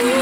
já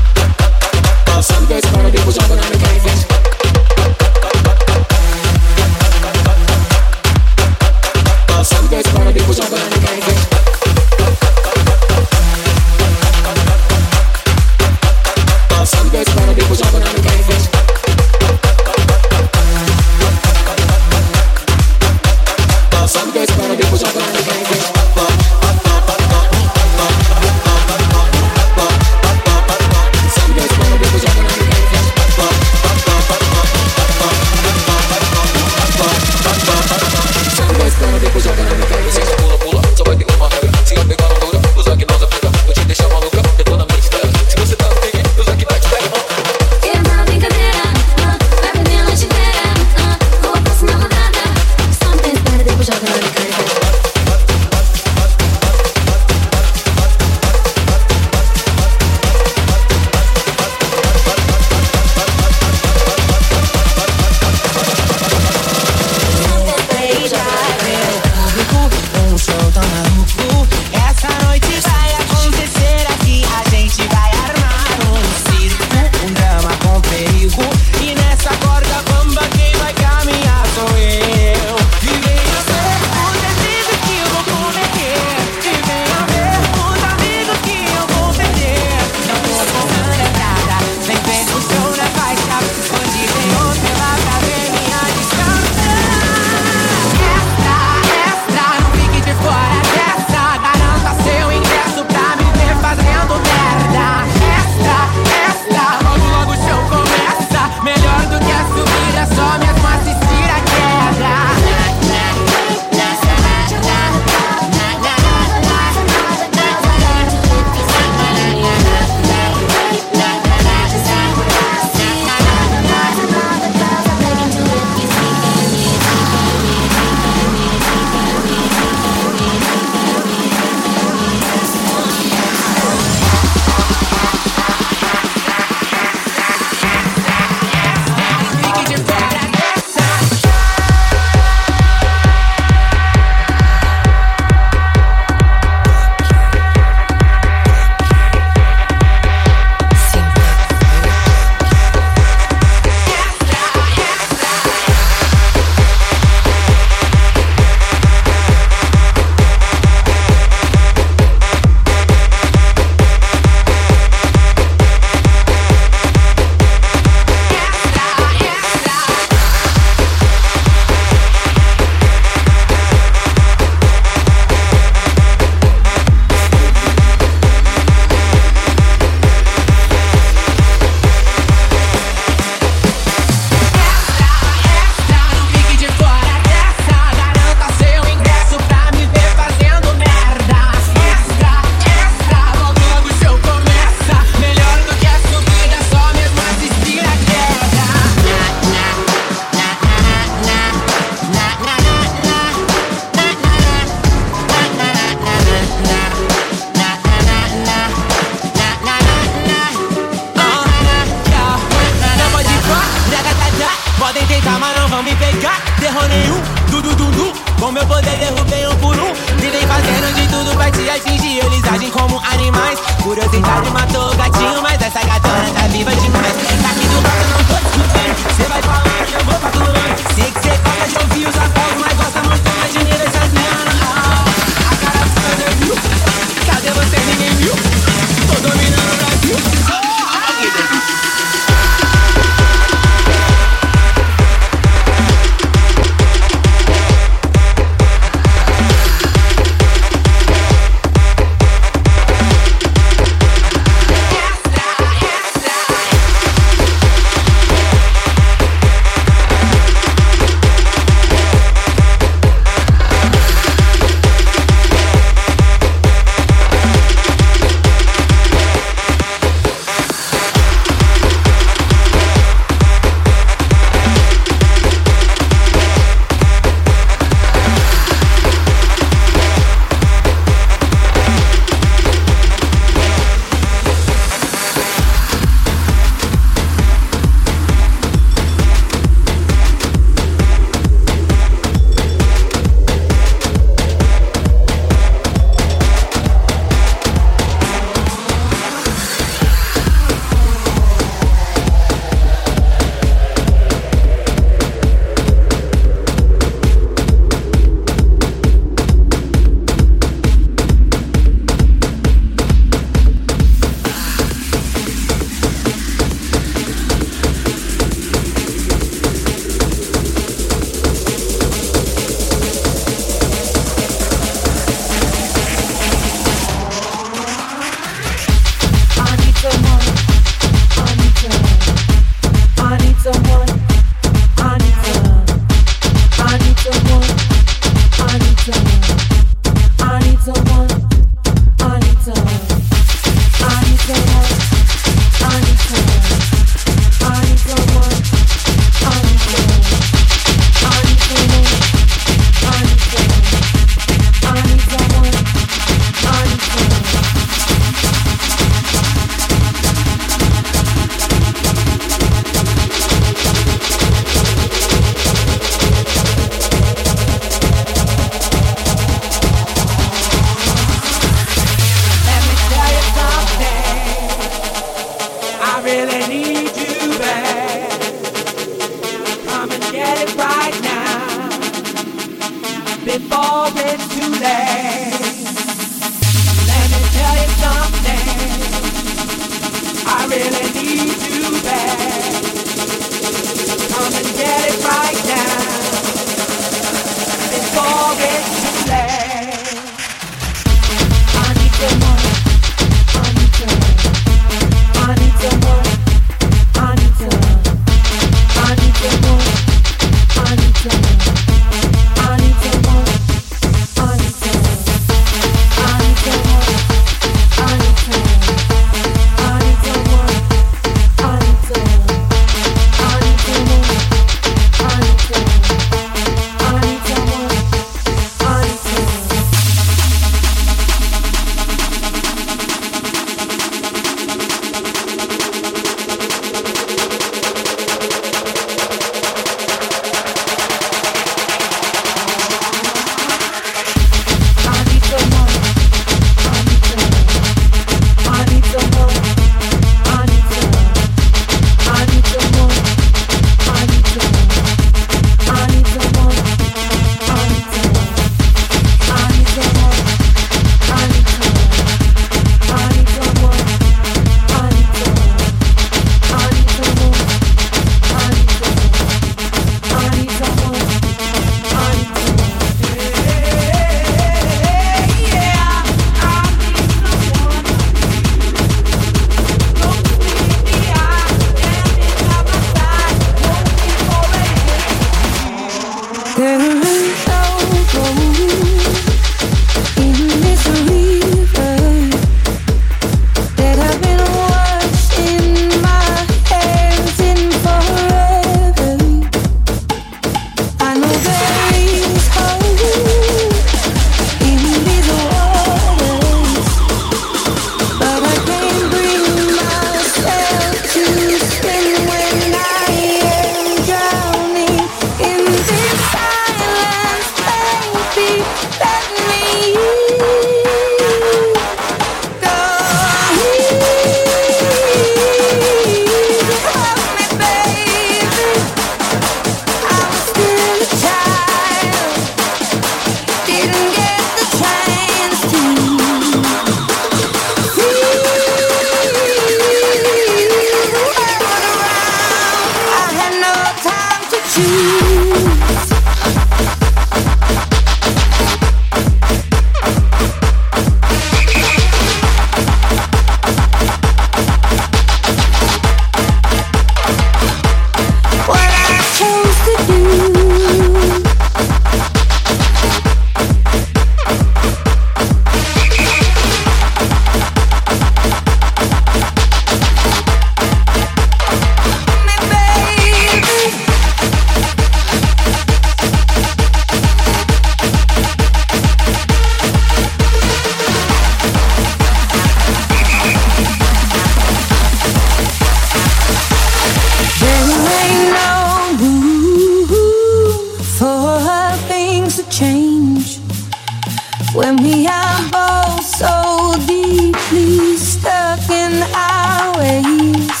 When we are both so deeply stuck in our ways,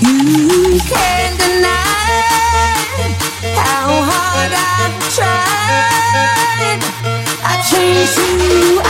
you can't deny how hard I've tried. I changed you.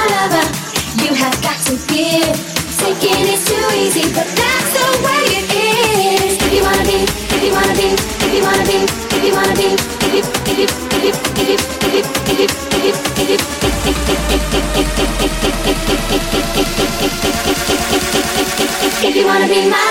my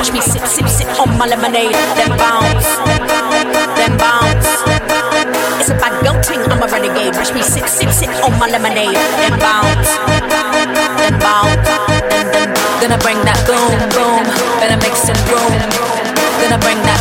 Watch me sip, sip, sip on my lemonade. Then bounce, then bounce. It's a bad girl ting, I'm a renegade. Watch me sip, sip, sip on my lemonade. Then bounce, then bounce. Then, then, gonna bring that boom, boom. Better make some room. Gonna bring that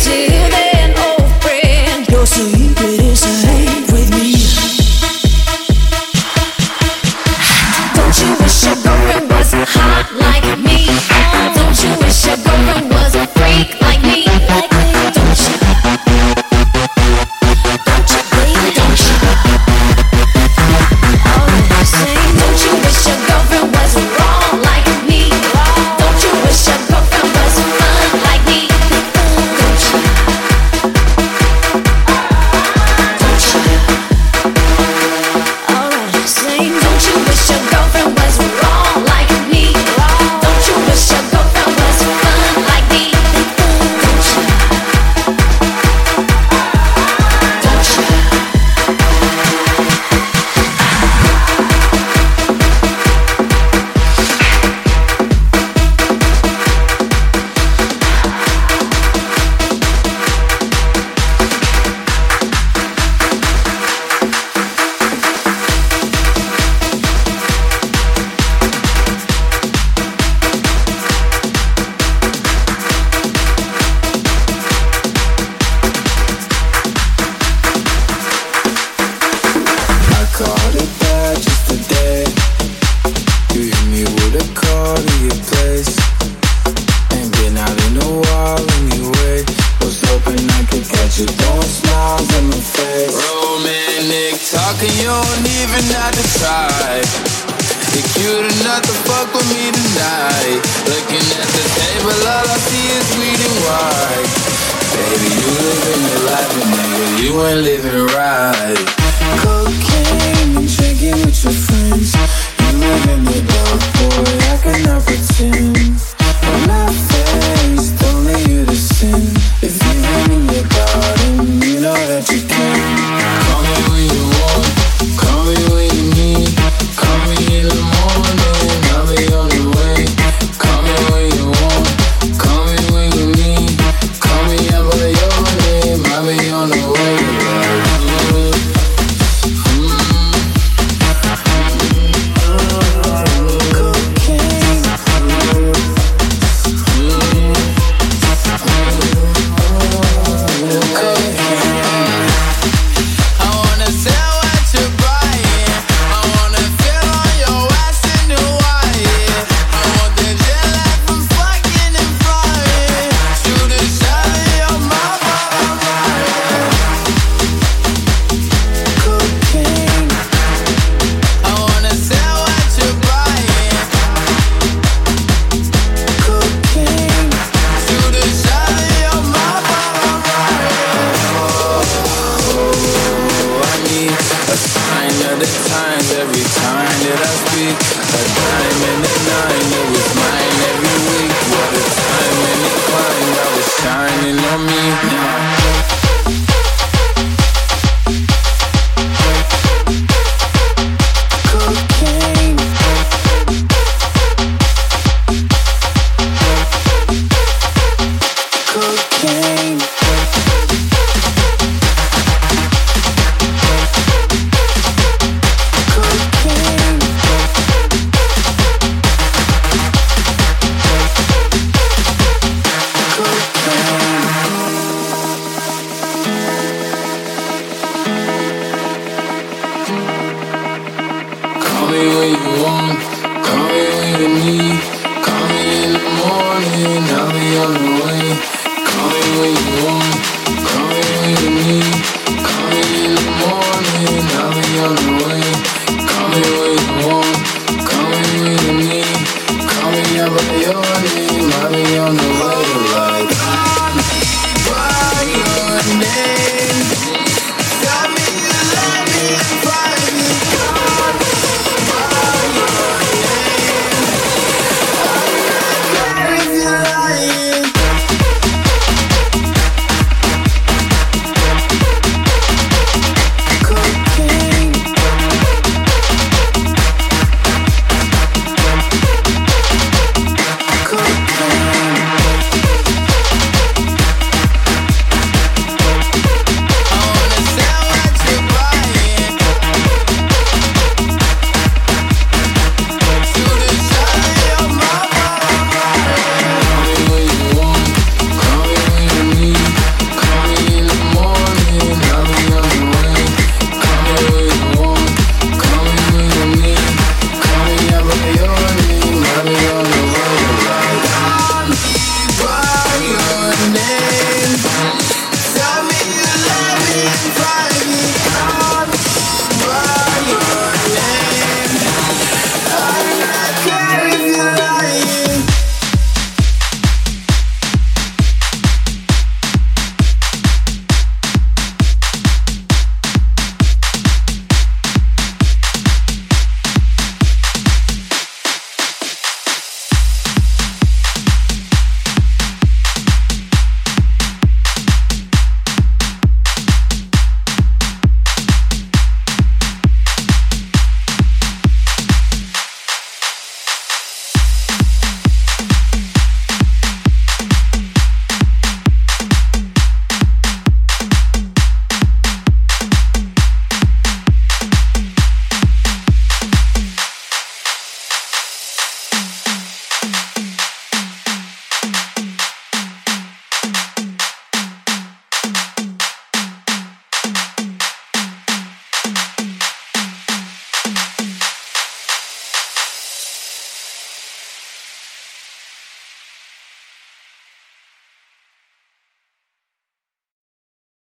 high